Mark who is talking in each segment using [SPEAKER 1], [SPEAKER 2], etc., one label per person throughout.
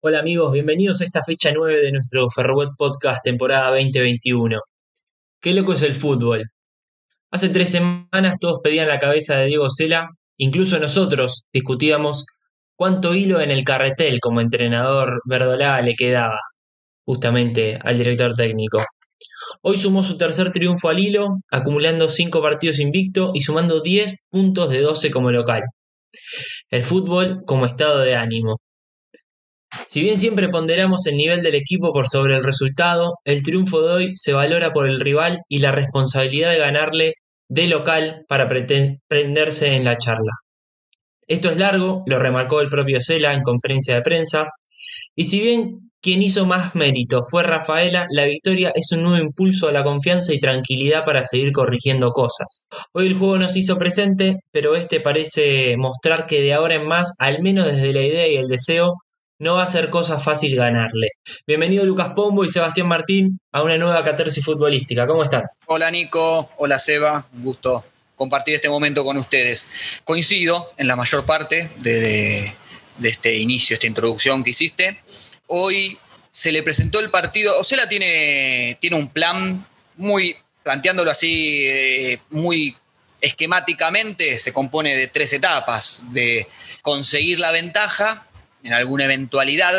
[SPEAKER 1] Hola amigos, bienvenidos a esta fecha 9 de nuestro Ferrobot Podcast temporada 2021. Qué loco es el fútbol. Hace tres semanas todos pedían la cabeza de Diego Sela, incluso nosotros discutíamos cuánto hilo en el carretel como entrenador Verdolá le quedaba, justamente al director técnico. Hoy sumó su tercer triunfo al hilo, acumulando 5 partidos invicto y sumando 10 puntos de 12 como local. El fútbol como estado de ánimo. Si bien siempre ponderamos el nivel del equipo por sobre el resultado, el triunfo de hoy se valora por el rival y la responsabilidad de ganarle de local para prenderse en la charla. Esto es largo, lo remarcó el propio Cela en conferencia de prensa, y si bien quien hizo más mérito fue Rafaela, la victoria es un nuevo impulso a la confianza y tranquilidad para seguir corrigiendo cosas. Hoy el juego nos hizo presente, pero este parece mostrar que de ahora en más, al menos desde la idea y el deseo, no va a ser cosa fácil ganarle. Bienvenido Lucas Pombo y Sebastián Martín a una nueva catarsis futbolística. ¿Cómo están?
[SPEAKER 2] Hola Nico, hola Seba, un gusto compartir este momento con ustedes. Coincido en la mayor parte de, este inicio, esta introducción que hiciste. Hoy se le presentó el partido, Osela tiene, tiene un plan muy, planteándolo así, eh, muy esquemáticamente, se compone de tres etapas, de conseguir la ventaja, en alguna eventualidad,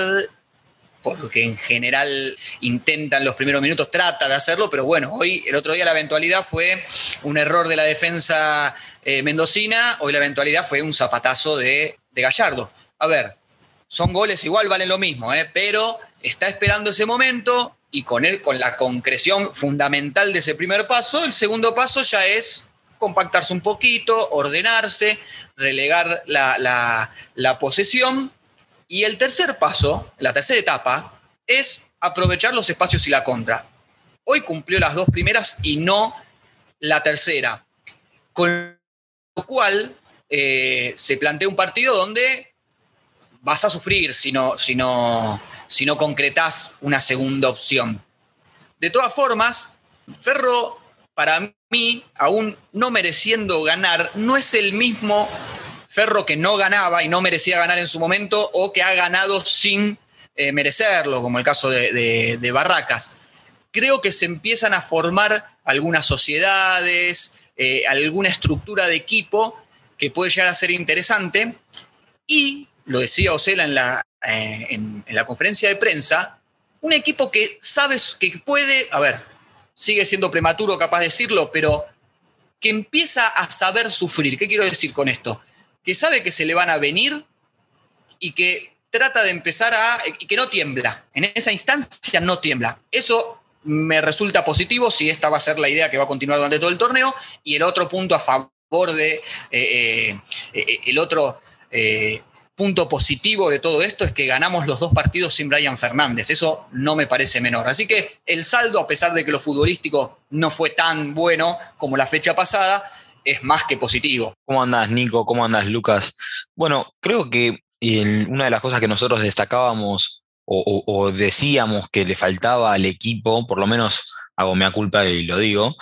[SPEAKER 2] porque en general intentan los primeros minutos, trata de hacerlo, pero bueno, hoy, el otro día la eventualidad fue un error de la defensa eh, mendocina, hoy la eventualidad fue un zapatazo de, Gallardo. A ver, son goles igual, valen lo mismo, eh, pero está esperando ese momento y con él, con la concreción fundamental de ese primer paso, el segundo paso ya es compactarse un poquito, ordenarse, relegar la, la posesión y el tercer paso, la tercera etapa, es aprovechar los espacios y la contra. Hoy cumplió las dos primeras y no la tercera. Con lo cual eh, se plantea un partido donde vas a sufrir si no, si, no, si no concretás una segunda opción. De todas formas, Ferro, para mí, aún no mereciendo ganar, no es el mismo Ferro que no ganaba y no merecía ganar en su momento o que ha ganado sin eh, merecerlo, como el caso de, Barracas. Creo que se empiezan a formar algunas sociedades, eh, alguna estructura de equipo que puede llegar a ser interesante. Y, lo decía Osela en la, eh, en la conferencia de prensa, un equipo que sabes que puede, a ver, sigue siendo prematuro capaz de decirlo, pero que empieza a saber sufrir. ¿Qué quiero decir con esto? Que sabe que se le van a venir y que trata de empezar a... y que no tiembla. En esa instancia no tiembla. Eso me resulta positivo si esta va a ser la idea que va a continuar durante todo el torneo. Y el otro punto a favor de... Eh, eh, eh, el otro punto positivo de todo esto es que ganamos los dos partidos sin Brian Fernández. Eso no me parece menor. Así que el saldo, a pesar de que lo futbolístico no fue tan bueno como la fecha pasada, es más que positivo.
[SPEAKER 3] ¿Cómo andás, Nico? ¿Cómo andás, Lucas? Bueno, creo que una de las cosas que nosotros destacábamos o, decíamos que le faltaba al equipo, por lo menos hago mea culpa y lo digo,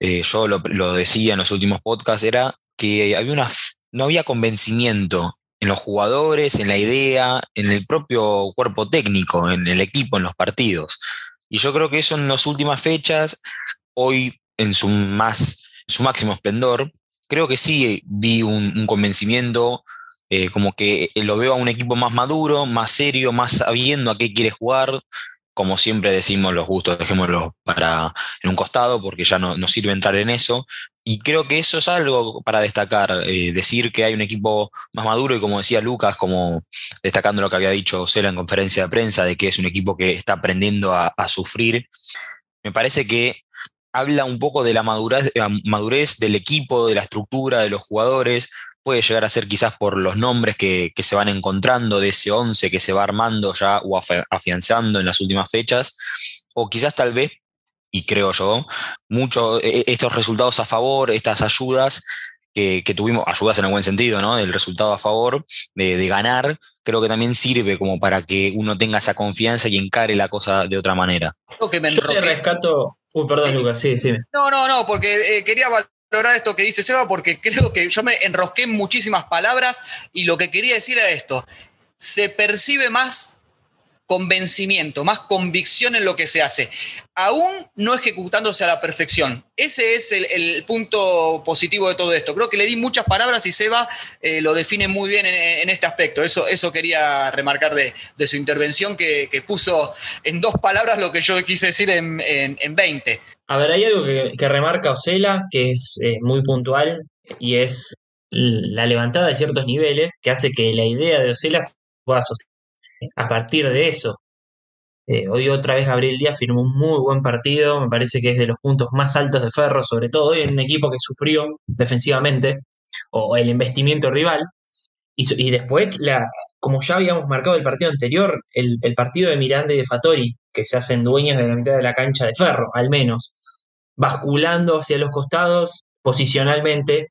[SPEAKER 3] eh, yo lo, decía en los últimos podcasts, era que había una, no había convencimiento en los jugadores, en la idea, en el propio cuerpo técnico, en el equipo, en los partidos. Y yo creo que eso en las últimas fechas, hoy en su más su máximo esplendor, creo que sí vi un, convencimiento, eh, como que eh, lo veo a un equipo más maduro, más serio, más sabiendo a qué quiere jugar. Como siempre decimos, los gustos dejémoslo para en un costado porque ya no sirve entrar en eso. Y creo que eso es algo para destacar, eh, decir que hay un equipo más maduro y como decía Lucas, como destacando lo que había dicho Cela en conferencia de prensa, de que es un equipo que está aprendiendo a sufrir, me parece que habla un poco de la madurez, madurez, del equipo, de la estructura, de los jugadores. Puede llegar a ser quizás por los nombres que, se van encontrando de ese 11 que se va armando ya o afianzando en las últimas fechas. O quizás tal vez, y creo yo, mucho e, e, estos resultados a favor, estas ayudas que, tuvimos, ayudas en el buen sentido, ¿no? El resultado a favor de, ganar, creo que también sirve como para que uno tenga esa confianza y encare la cosa de otra manera.
[SPEAKER 1] que me Yo te rescato, Uy, perdón, Lucas, sí, sí.
[SPEAKER 2] No, no, no, porque eh, quería valorar esto que dice Seba, porque creo que yo me enrosqué en muchísimas palabras y lo que quería decir era esto. Se percibe más convencimiento, más convicción en lo que se hace, aún no ejecutándose a la perfección. Ese es el, punto positivo de todo esto. Creo que le di muchas palabras y Seba eh, lo define muy bien en, este aspecto. Eso, eso quería remarcar de, su intervención, que, puso en dos palabras lo que yo quise decir en, en, 20.
[SPEAKER 1] A ver, hay algo que, remarca Osela, que es eh, muy puntual, y es la levantada de ciertos niveles que hace que la idea de Osela pueda sostener a partir de eso. Eh, hoy otra vez Gabriel Díaz firmó un muy buen partido, me parece que es de los puntos más altos de Ferro, sobre todo en un equipo que sufrió defensivamente, o el investimiento rival, y, después, como ya habíamos marcado el partido anterior, el, el, partido de Miranda y de Fattori, que se hacen dueños de la mitad de la cancha de Ferro, al menos, basculando hacia los costados posicionalmente,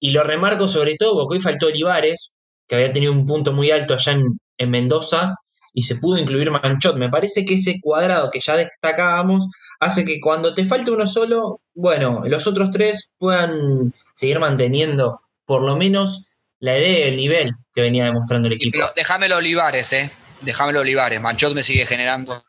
[SPEAKER 1] y lo remarco sobre todo porque hoy faltó Olivares, que había tenido un punto muy alto allá en, en Mendoza y se pudo incluir Manchot. Me parece que ese cuadrado que ya destacábamos hace que cuando te falte uno solo, bueno, los otros tres puedan seguir manteniendo por lo menos la idea y el nivel que venía demostrando el equipo.
[SPEAKER 2] Pero déjamelo Olivares, ¿eh? Déjamelo Olivares. Manchot me sigue generando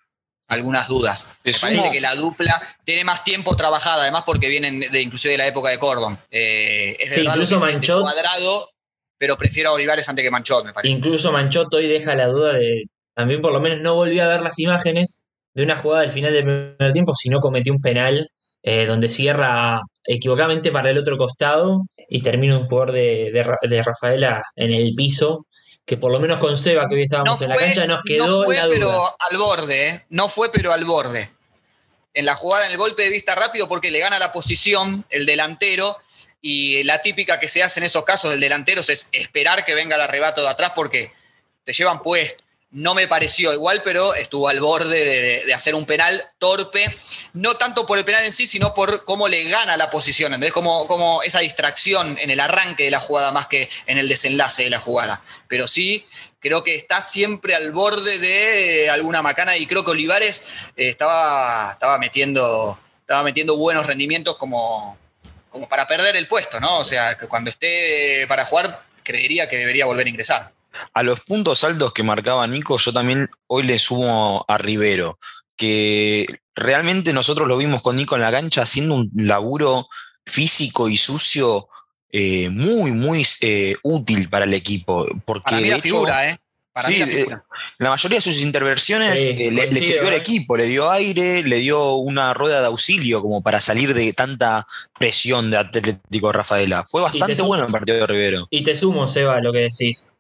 [SPEAKER 2] algunas dudas. Me parece que la dupla tiene más tiempo trabajada, además porque vienen de, inclusive de la época de Cordon. Eh, es
[SPEAKER 1] sí, incluso Manchot,
[SPEAKER 2] cuadrado pero prefiero a Olivares antes que Manchot, me parece.
[SPEAKER 1] Incluso Manchot hoy deja la duda de. También por lo menos no volvió a ver las imágenes de una jugada del final del primer tiempo, sino cometió un penal eh, donde cierra equivocadamente para el otro costado y termina un jugador de, de, Rafaela en el piso, que por lo menos con Seba, que hoy estábamos en la cancha, nos quedó no
[SPEAKER 2] fue,
[SPEAKER 1] la duda.
[SPEAKER 2] pero al borde, ¿eh? No fue, pero al borde. En la jugada, en el golpe de vista rápido, porque le gana la posición el delantero y la típica que se hace en esos casos del delantero es esperar que venga el arrebato de atrás porque te llevan puesto. No me pareció igual, pero estuvo al borde de, hacer un penal torpe, no tanto por el penal en sí, sino por cómo le gana la posición. Entonces, como, como esa distracción en el arranque de la jugada más que en el desenlace de la jugada. Pero sí, creo que está siempre al borde de alguna macana y creo que Olivares eh, estaba, estaba, metiendo, estaba metiendo buenos rendimientos como, como para perder el puesto, ¿no? O sea, que cuando esté para jugar, creería que debería volver a ingresar.
[SPEAKER 3] A los puntos altos que marcaba Nico, yo también hoy le sumo a Rivero, que realmente nosotros lo vimos con Nico en la cancha haciendo un laburo físico y sucio eh, muy, muy eh, útil para el equipo. Porque
[SPEAKER 2] la figura, ¿eh?
[SPEAKER 3] Sí, eh, la, mayoría de sus intervenciones eh, le, sirvió al ¿eh? equipo, le dio aire, le dio una rueda de auxilio como para salir de tanta presión de Atlético Rafaela. Fue bastante bueno el partido de Rivero.
[SPEAKER 1] Y te sumo, Seba, lo que decís.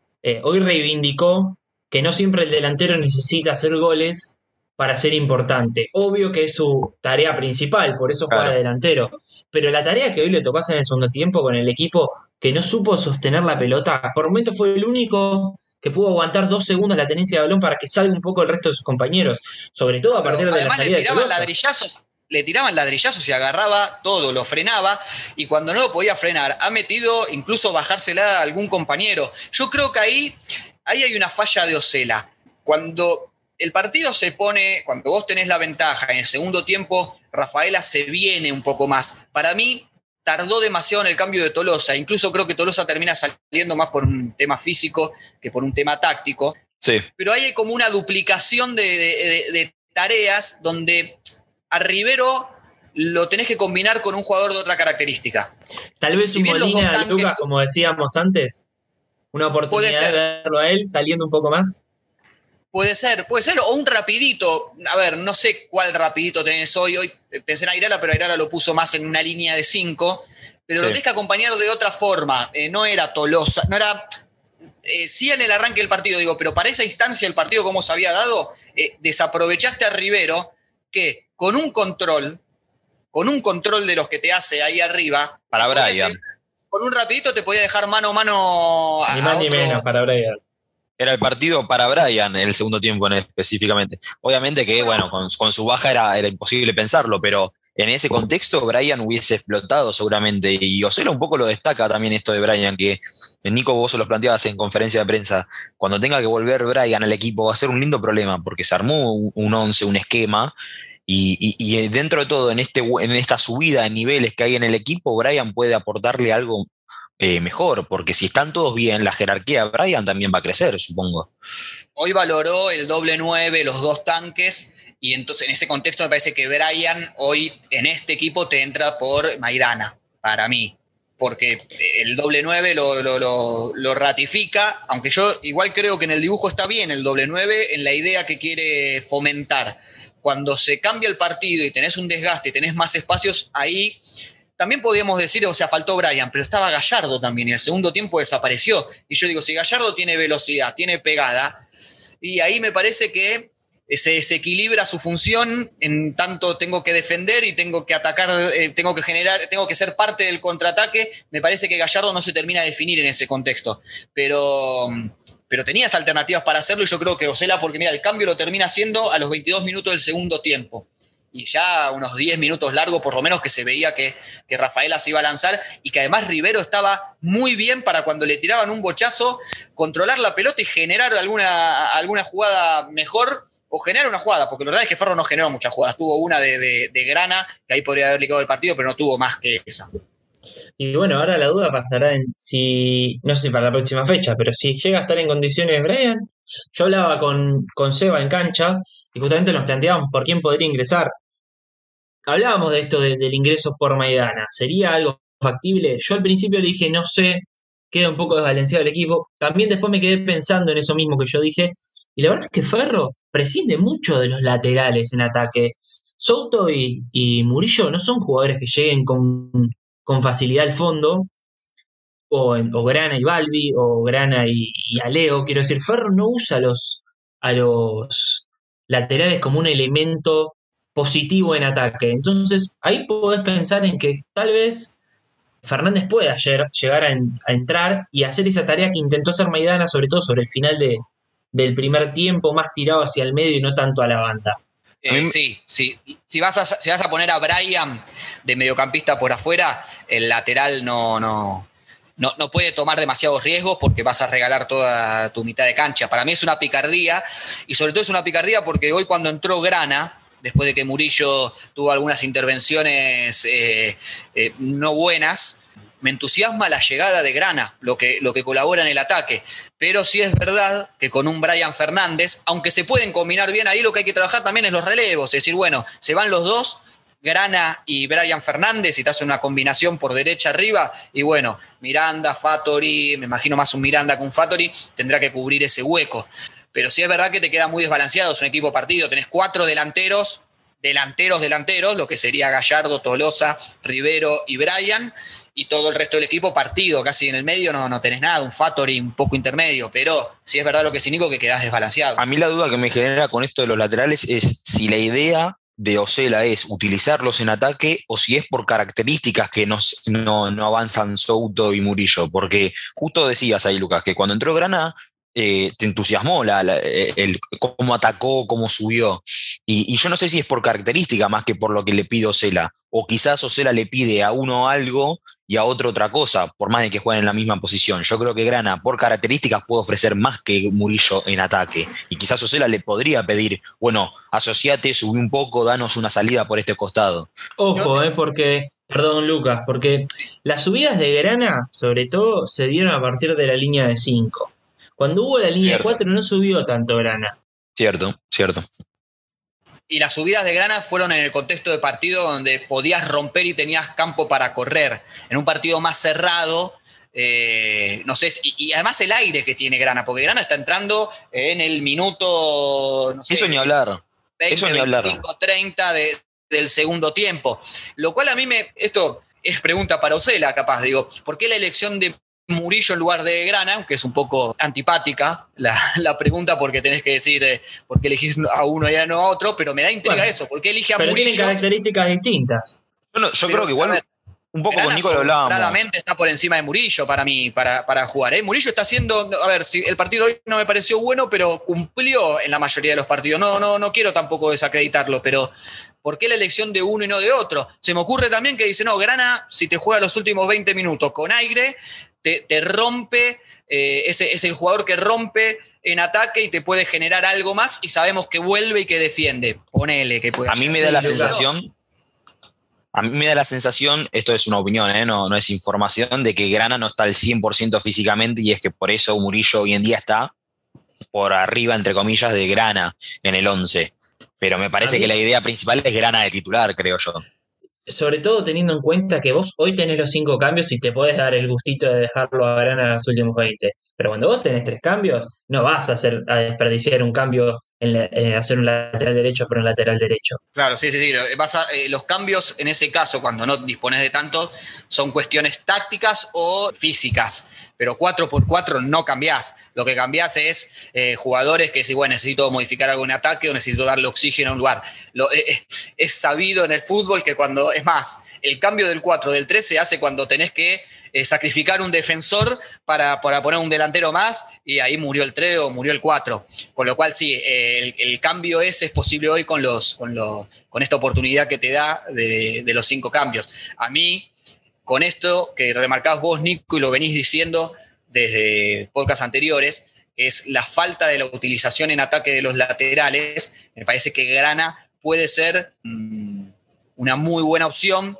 [SPEAKER 1] hoy reivindicó que no siempre el delantero necesita hacer goles para ser importante. Obvio que es su tarea principal, por eso juega de delantero. Pero la tarea que hoy le tocó hacer en el segundo tiempo con el equipo que no supo sostener la pelota, por momento fue el único que pudo aguantar dos segundos la tenencia de balón para que salga un poco el resto de sus compañeros, sobre todo a partir de la salida
[SPEAKER 2] le tiraban ladrillazos, le tiraban ladrillazos y agarraba todo, lo frenaba y cuando no lo podía frenar, ha metido incluso bajársela a algún compañero. Yo creo que ahí, ahí hay una falla de Ocela. Cuando el partido se pone, cuando vos tenés la ventaja en el segundo tiempo, Rafaela se viene un poco más. Para mí, tardó demasiado en el cambio de Tolosa. Incluso creo que Tolosa termina saliendo más por un tema físico que por un tema táctico.
[SPEAKER 3] Sí.
[SPEAKER 2] Pero hay como una duplicación de, tareas donde a Rivero lo tenés que combinar con un jugador de otra característica.
[SPEAKER 1] Tal vez un Molina, Lucas, como decíamos antes, una oportunidad de verlo a él saliendo un poco más.
[SPEAKER 2] Puede ser, puede ser, o un rapidito. A ver, no sé cuál rapidito tenés hoy. Hoy pensé en Airala, pero Airala lo puso más en una línea de cinco. Pero lo tenés que acompañar de otra forma. Eh, no era Tolosa, no era. Eh, sí en el arranque del partido, digo, pero para esa instancia el partido como se había dado, eh, desaprovechaste a Rivero, que con un control, con un control de los que te hace ahí arriba.
[SPEAKER 3] Para Brian.
[SPEAKER 2] con un rapidito te podía dejar mano a mano
[SPEAKER 1] a. Ni más ni menos para Brian
[SPEAKER 3] era el partido para Brian el segundo tiempo específicamente. Obviamente que, bueno, con, su baja era, era, imposible pensarlo, pero en ese contexto Brian hubiese explotado seguramente. Y Oselo un poco lo destaca también esto de Brian, que Nico vos lo planteabas en conferencia de prensa. Cuando tenga que volver Brian al equipo va a ser un lindo problema, porque se armó un once, un esquema. Y, y, dentro de todo, en, este, en esta subida de niveles que hay en el equipo, Brian puede aportarle algo eh, mejor, porque si están todos bien, la jerarquía de Brian también va a crecer, supongo.
[SPEAKER 2] Hoy valoró el doble 9, los dos tanques, y entonces en ese contexto me parece que Brian hoy en este equipo te entra por Maidana, para mí porque el doble 9 lo, ratifica, aunque yo igual creo que en el dibujo está bien el doble 9 en la idea que quiere fomentar. Cuando se cambia el partido y tenés un desgaste, tenés más espacios, ahí también podríamos decir, o sea, faltó Brian, pero estaba Gallardo también y el segundo tiempo desapareció. Y yo digo, si Gallardo tiene velocidad, tiene pegada, y ahí me parece que se desequilibra su función en tanto tengo que defender y tengo que atacar, eh, tengo que generar, tengo que ser parte del contraataque. Me parece que Gallardo no se termina de definir en ese contexto. Pero, pero tenías alternativas para hacerlo y yo creo que Osela, porque mira, el cambio lo termina haciendo a los 22 minutos del segundo tiempo. Y ya unos 10 minutos largos, por lo menos, que se veía que, que Rafaela se iba a lanzar y que además Rivero estaba muy bien para cuando le tiraban un bochazo, controlar la pelota y generar alguna, alguna jugada mejor o generar una jugada, porque la verdad es que Ferro no generó muchas jugadas. Tuvo una de, Grana, que ahí podría haber ligado el partido, pero no tuvo más que esa.
[SPEAKER 1] Y bueno, ahora la duda pasará en si, no sé si para la próxima fecha, pero si llega a estar en condiciones Brian. Yo hablaba con, con Seba en cancha y justamente nos planteábamos por quién podría ingresar. Hablábamos de esto del ingreso por Maidana. ¿Sería algo factible? Yo al principio le dije, no sé, queda un poco desbalanceado el equipo. También después me quedé pensando en eso mismo que yo dije. Y la verdad es que Ferro prescinde mucho de los laterales en ataque. Soto y, Murillo no son jugadores que lleguen con, facilidad al fondo, o, o, Grana y Balbi, o Grana y, Aleo. Quiero decir, Ferro no usa los, a los laterales como un elemento positivo en ataque. Entonces, ahí podés pensar en que tal vez Fernández pueda llegar a, a entrar y hacer esa tarea que intentó hacer Maidana, sobre todo sobre el final de, del primer tiempo, más tirado hacia el medio y no tanto a la banda.
[SPEAKER 2] Eh, sí, sí. Si vas, a, si vas a poner a Brian de mediocampista por afuera, el lateral no, no, no, puede tomar demasiados riesgos porque vas a regalar toda tu mitad de cancha. Para mí es una picardía y sobre todo es una picardía porque hoy cuando entró Grana, después de que Murillo tuvo algunas intervenciones eh, eh, no buenas, me entusiasma la llegada de Grana, lo que, lo que colabora en el ataque. Pero sí es verdad que con un Brian Fernández, aunque se pueden combinar bien ahí, lo que hay que trabajar también es los relevos. Es decir, bueno, se van los dos, Grana y Brian Fernández, y te hace una combinación por derecha arriba, y bueno, Miranda, Fattori, me imagino más un Miranda que un Fattori, tendrá que cubrir ese hueco. Pero sí es verdad que te queda muy desbalanceado, es un equipo partido, tenés cuatro delanteros, delanteros, delanteros, lo que sería Gallardo, Tolosa, Rivero y Brian, y todo el resto del equipo partido, casi en el medio no, no tenés nada, un Factory un poco intermedio, pero sí es verdad lo que es que quedás desbalanceado.
[SPEAKER 3] A mí la duda que me genera con esto de los laterales es si la idea de Osela es utilizarlos en ataque o si es por características que no, no, avanzan Souto y Murillo, porque justo decías ahí, Lucas, que cuando entró Granada eh, te entusiasmó la, el, cómo atacó, cómo subió. Y, y, yo no sé si es por característica más que por lo que le pide Osela, o quizás Osela le pide a uno algo y a otro otra cosa, por más de que jueguen en la misma posición. Yo creo que Grana, por características, puede ofrecer más que Murillo en ataque. Y quizás Osela le podría pedir, bueno, asociate, subí un poco, danos una salida por este costado.
[SPEAKER 1] Ojo, eh, porque, perdón Lucas, porque las subidas de Grana, sobre todo, se dieron a partir de la línea de 5. Cuando hubo la línea de 4 no subió tanto Grana.
[SPEAKER 3] Cierto, cierto
[SPEAKER 2] y las subidas de grana fueron en el contexto de partido donde podías romper y tenías campo para correr. En un partido más cerrado, eh, no sé, y, además el aire que tiene Grana, porque Grana está entrando en el minuto.
[SPEAKER 3] No sé, Eso ni hablar.
[SPEAKER 2] 20, Eso ni hablar. 30 del segundo tiempo. Lo cual a mí me. Esto es pregunta para Osela, capaz, digo, ¿por qué la elección de Murillo en lugar de Grana, aunque es un poco antipática la, pregunta porque tenés que decir eh, por qué elegís a uno y a no a otro, pero me da intriga eso, ¿por qué elige a
[SPEAKER 1] pero
[SPEAKER 2] Murillo?
[SPEAKER 1] tienen características distintas.
[SPEAKER 3] yo creo que igual un poco con Nico lo hablábamos.
[SPEAKER 2] Claramente está por encima de Murillo para mí, para, para jugar. ¿eh? Murillo está haciendo, a ver, si el partido hoy no me pareció bueno, pero cumplió en la mayoría de los partidos. No, no, no quiero tampoco desacreditarlo, pero ¿Por qué la elección de uno y no de otro? Se me ocurre también que dice, no, Grana, si te juega los últimos 20 minutos con aire, te, rompe, eh, es, el jugador que rompe en ataque y te puede generar algo más y sabemos que vuelve y que defiende. Ponele que puede.
[SPEAKER 3] A mí me da la sensación, A mí me da la sensación, esto es una opinión, ¿eh? no, no es información, de que Grana no está al 100% físicamente y es que por eso Murillo hoy en día está por arriba, entre comillas, de Grana en el 11. Pero me parece que la idea principal es Grana de titular, creo yo.
[SPEAKER 1] Sobre todo teniendo en cuenta que vos hoy tenés los cinco cambios y te podés dar el gustito de dejarlo a Grana en los últimos 20. Pero cuando vos tenés tres cambios, no vas a, hacer, a desperdiciar un cambio en, hacer un lateral derecho por un lateral derecho.
[SPEAKER 2] Claro, sí, sí, sí. Eh, los cambios en ese caso, cuando no dispones de tanto, son cuestiones tácticas o físicas. Pero 4 por 4 no cambiás. Lo que cambiás es eh, jugadores que si, bueno, necesito modificar algún ataque o necesito darle oxígeno a un lugar. Lo, eh, es sabido en el fútbol que cuando, es más, el cambio del 4 del 3 se hace cuando tenés que eh, sacrificar un defensor para, poner un delantero más y ahí murió el 3 o murió el 4. Con lo cual sí, eh, el, cambio ese es posible hoy con, los, con, con esta oportunidad que te da de, los cinco cambios. A mí, con esto que remarcás vos, Nico, y lo venís diciendo desde podcasts anteriores, es la falta de la utilización en ataque de los laterales. Me parece que Grana puede ser mm, una muy buena opción,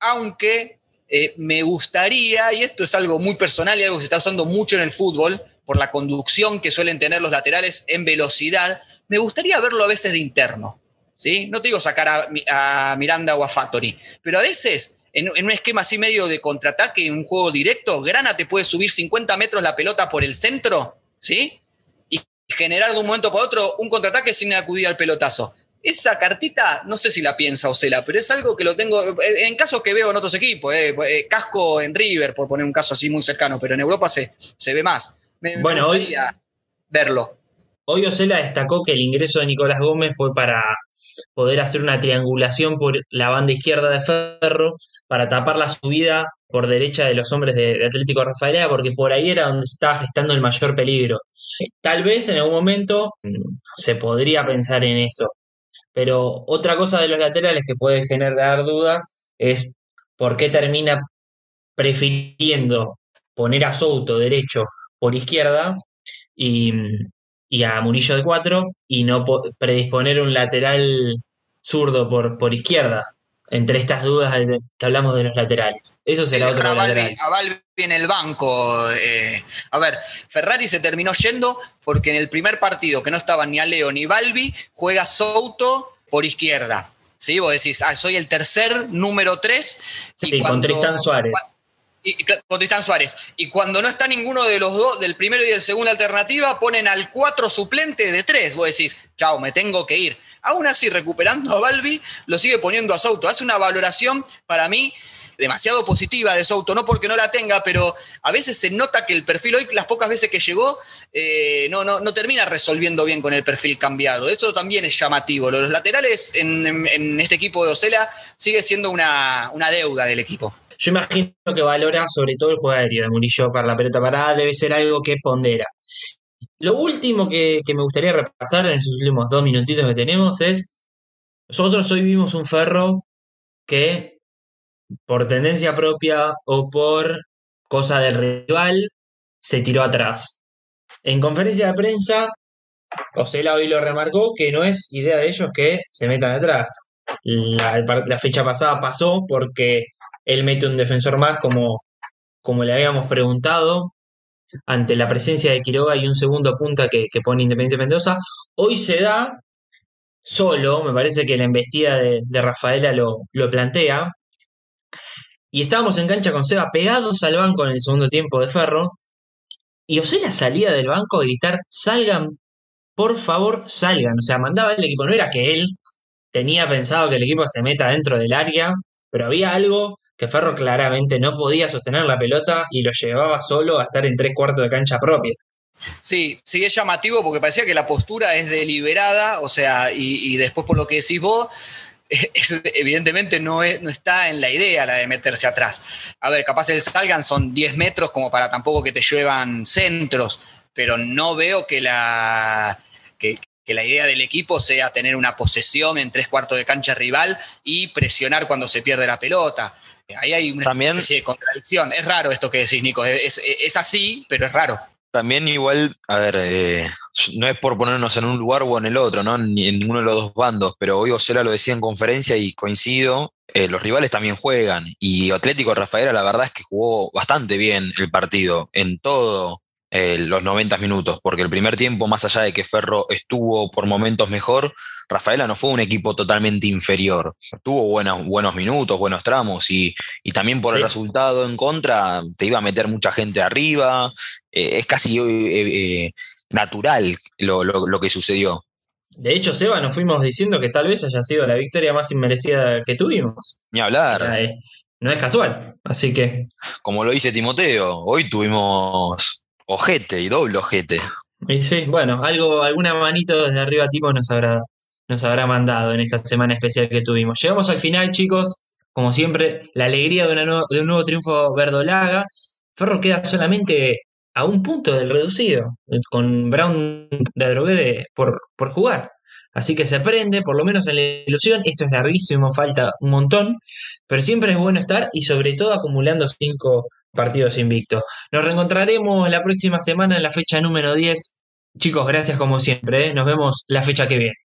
[SPEAKER 2] aunque eh, me gustaría, y esto es algo muy personal y algo que se está usando mucho en el fútbol, por la conducción que suelen tener los laterales en velocidad, me gustaría verlo a veces de interno. ¿sí? No te digo sacar a, Miranda o a Fattori, pero a veces en, un esquema así medio de contraataque, en un juego directo, Grana te puede subir 50 metros la pelota por el centro, ¿sí? Y generar de un momento para otro un contraataque sin acudir al pelotazo. Esa cartita, no sé si la piensa Ocela, pero es algo que lo tengo, en casos que veo en otros equipos, eh, eh, casco en River, por poner un caso así muy cercano, pero en Europa se, se ve más. Me, bueno, hoy, verlo.
[SPEAKER 1] Hoy Ocela destacó que el ingreso de Nicolás Gómez fue para poder hacer una triangulación por la banda izquierda de Ferro, para tapar la subida por derecha de los hombres de, Atlético Rafaela, porque por ahí era donde se estaba gestando el mayor peligro. Tal vez en algún momento mm, se podría pensar en eso, pero otra cosa de los laterales que puede generar dudas es por qué termina prefiriendo poner a Souto derecho por izquierda y, a Murillo de cuatro y no predisponer un lateral zurdo por, por izquierda entre estas dudas que hablamos de los laterales. Eso será otro
[SPEAKER 2] a a Balbi en el banco. Eh, a ver, Ferrari se terminó yendo porque en el primer partido, que no estaban ni a Leo ni Balbi, juega Souto por izquierda. ¿Sí? Vos decís, ah, soy el tercer número tres.
[SPEAKER 1] y con Tristan Suárez.
[SPEAKER 2] Y, con Tristan Suárez. Y cuando no está ninguno de los dos, del primero y del segundo alternativa, ponen al cuatro suplente de tres. Vos decís, chao, me tengo que ir. Aún así, recuperando a Balbi, lo sigue poniendo a Souto. Hace una valoración para mí demasiado positiva de Souto, no porque no la tenga, pero a veces se nota que el perfil hoy, las pocas veces que llegó, eh, no, no, no, termina resolviendo bien con el perfil cambiado. Eso también es llamativo. Los laterales en, este equipo de Ocela sigue siendo una, deuda del equipo.
[SPEAKER 1] Yo imagino que valora sobre todo el juego de Murillo para la pelota parada, debe ser algo que pondera. Lo último que, me gustaría repasar en esos últimos dos minutitos que tenemos es, nosotros hoy vimos un ferro que por tendencia propia o por cosa del rival se tiró atrás. En conferencia de prensa, Osela hoy lo remarcó que no es idea de ellos que se metan atrás. La, fecha pasada pasó porque él mete un defensor más como, como le habíamos preguntado ante la presencia de Quiroga y un segundo punta que, pone Independiente Mendoza. Hoy se da solo, me parece que la embestida de, Rafaela lo, lo, plantea. Y estábamos en cancha con Seba pegados al banco en el segundo tiempo de Ferro. Y Osela salía del banco a gritar, salgan, por favor, salgan. O sea, mandaba el equipo. No era que él tenía pensado que el equipo se meta dentro del área, pero había algo que Ferro claramente no podía sostener la pelota y lo llevaba solo a estar en tres cuartos de cancha propia.
[SPEAKER 2] Sí, sí es llamativo porque parecía que la postura es deliberada, o sea, y, después por lo que decís vos, evidentemente no, es, no está en la idea la de meterse atrás. A ver, capaz el salgan son 10 metros como para tampoco que te lluevan centros, pero no veo que la, que, que la idea del equipo sea tener una posesión en tres cuartos de cancha rival y presionar cuando se pierde la pelota. Ahí hay una especie de contradicción. Es raro esto que decís, Nico. Es, así, pero es raro.
[SPEAKER 3] También igual, a ver, eh, no es por ponernos en un lugar o en el otro, ¿no? Ni en ninguno de los dos bandos, pero hoy Osela lo decía en conferencia y coincido, eh, los rivales también juegan. Y Atlético Rafaela la verdad es que jugó bastante bien el partido en todo eh, los 90 minutos, porque el primer tiempo, más allá de que Ferro estuvo por momentos mejor, Rafaela no fue un equipo totalmente inferior. Tuvo buenos, buenos minutos, buenos tramos y, también por el resultado en contra te iba a meter mucha gente arriba. Eh, es casi eh, natural lo, que sucedió.
[SPEAKER 1] De hecho, Seba, nos fuimos diciendo que tal vez haya sido la victoria más inmerecida que tuvimos.
[SPEAKER 3] Ni hablar.
[SPEAKER 1] no es casual, así que.
[SPEAKER 3] Como lo dice Timoteo, hoy tuvimos Ojete y doble ojete.
[SPEAKER 1] Y sí, bueno, algo, alguna manito desde arriba tipo nos habrá, nos habrá mandado en esta semana especial que tuvimos. Llegamos al final, chicos. Como siempre, la alegría de, de un nuevo triunfo verdolaga. Ferro queda solamente a un punto del reducido, con Brown de Drogué por, por jugar. Así que se aprende, por lo menos en la ilusión. Esto es larguísimo, falta un montón, pero siempre es bueno estar y sobre todo acumulando cinco partidos invictos. Nos reencontraremos la próxima semana en la fecha número 10. Chicos, gracias como siempre. ¿eh? Nos vemos la fecha que viene.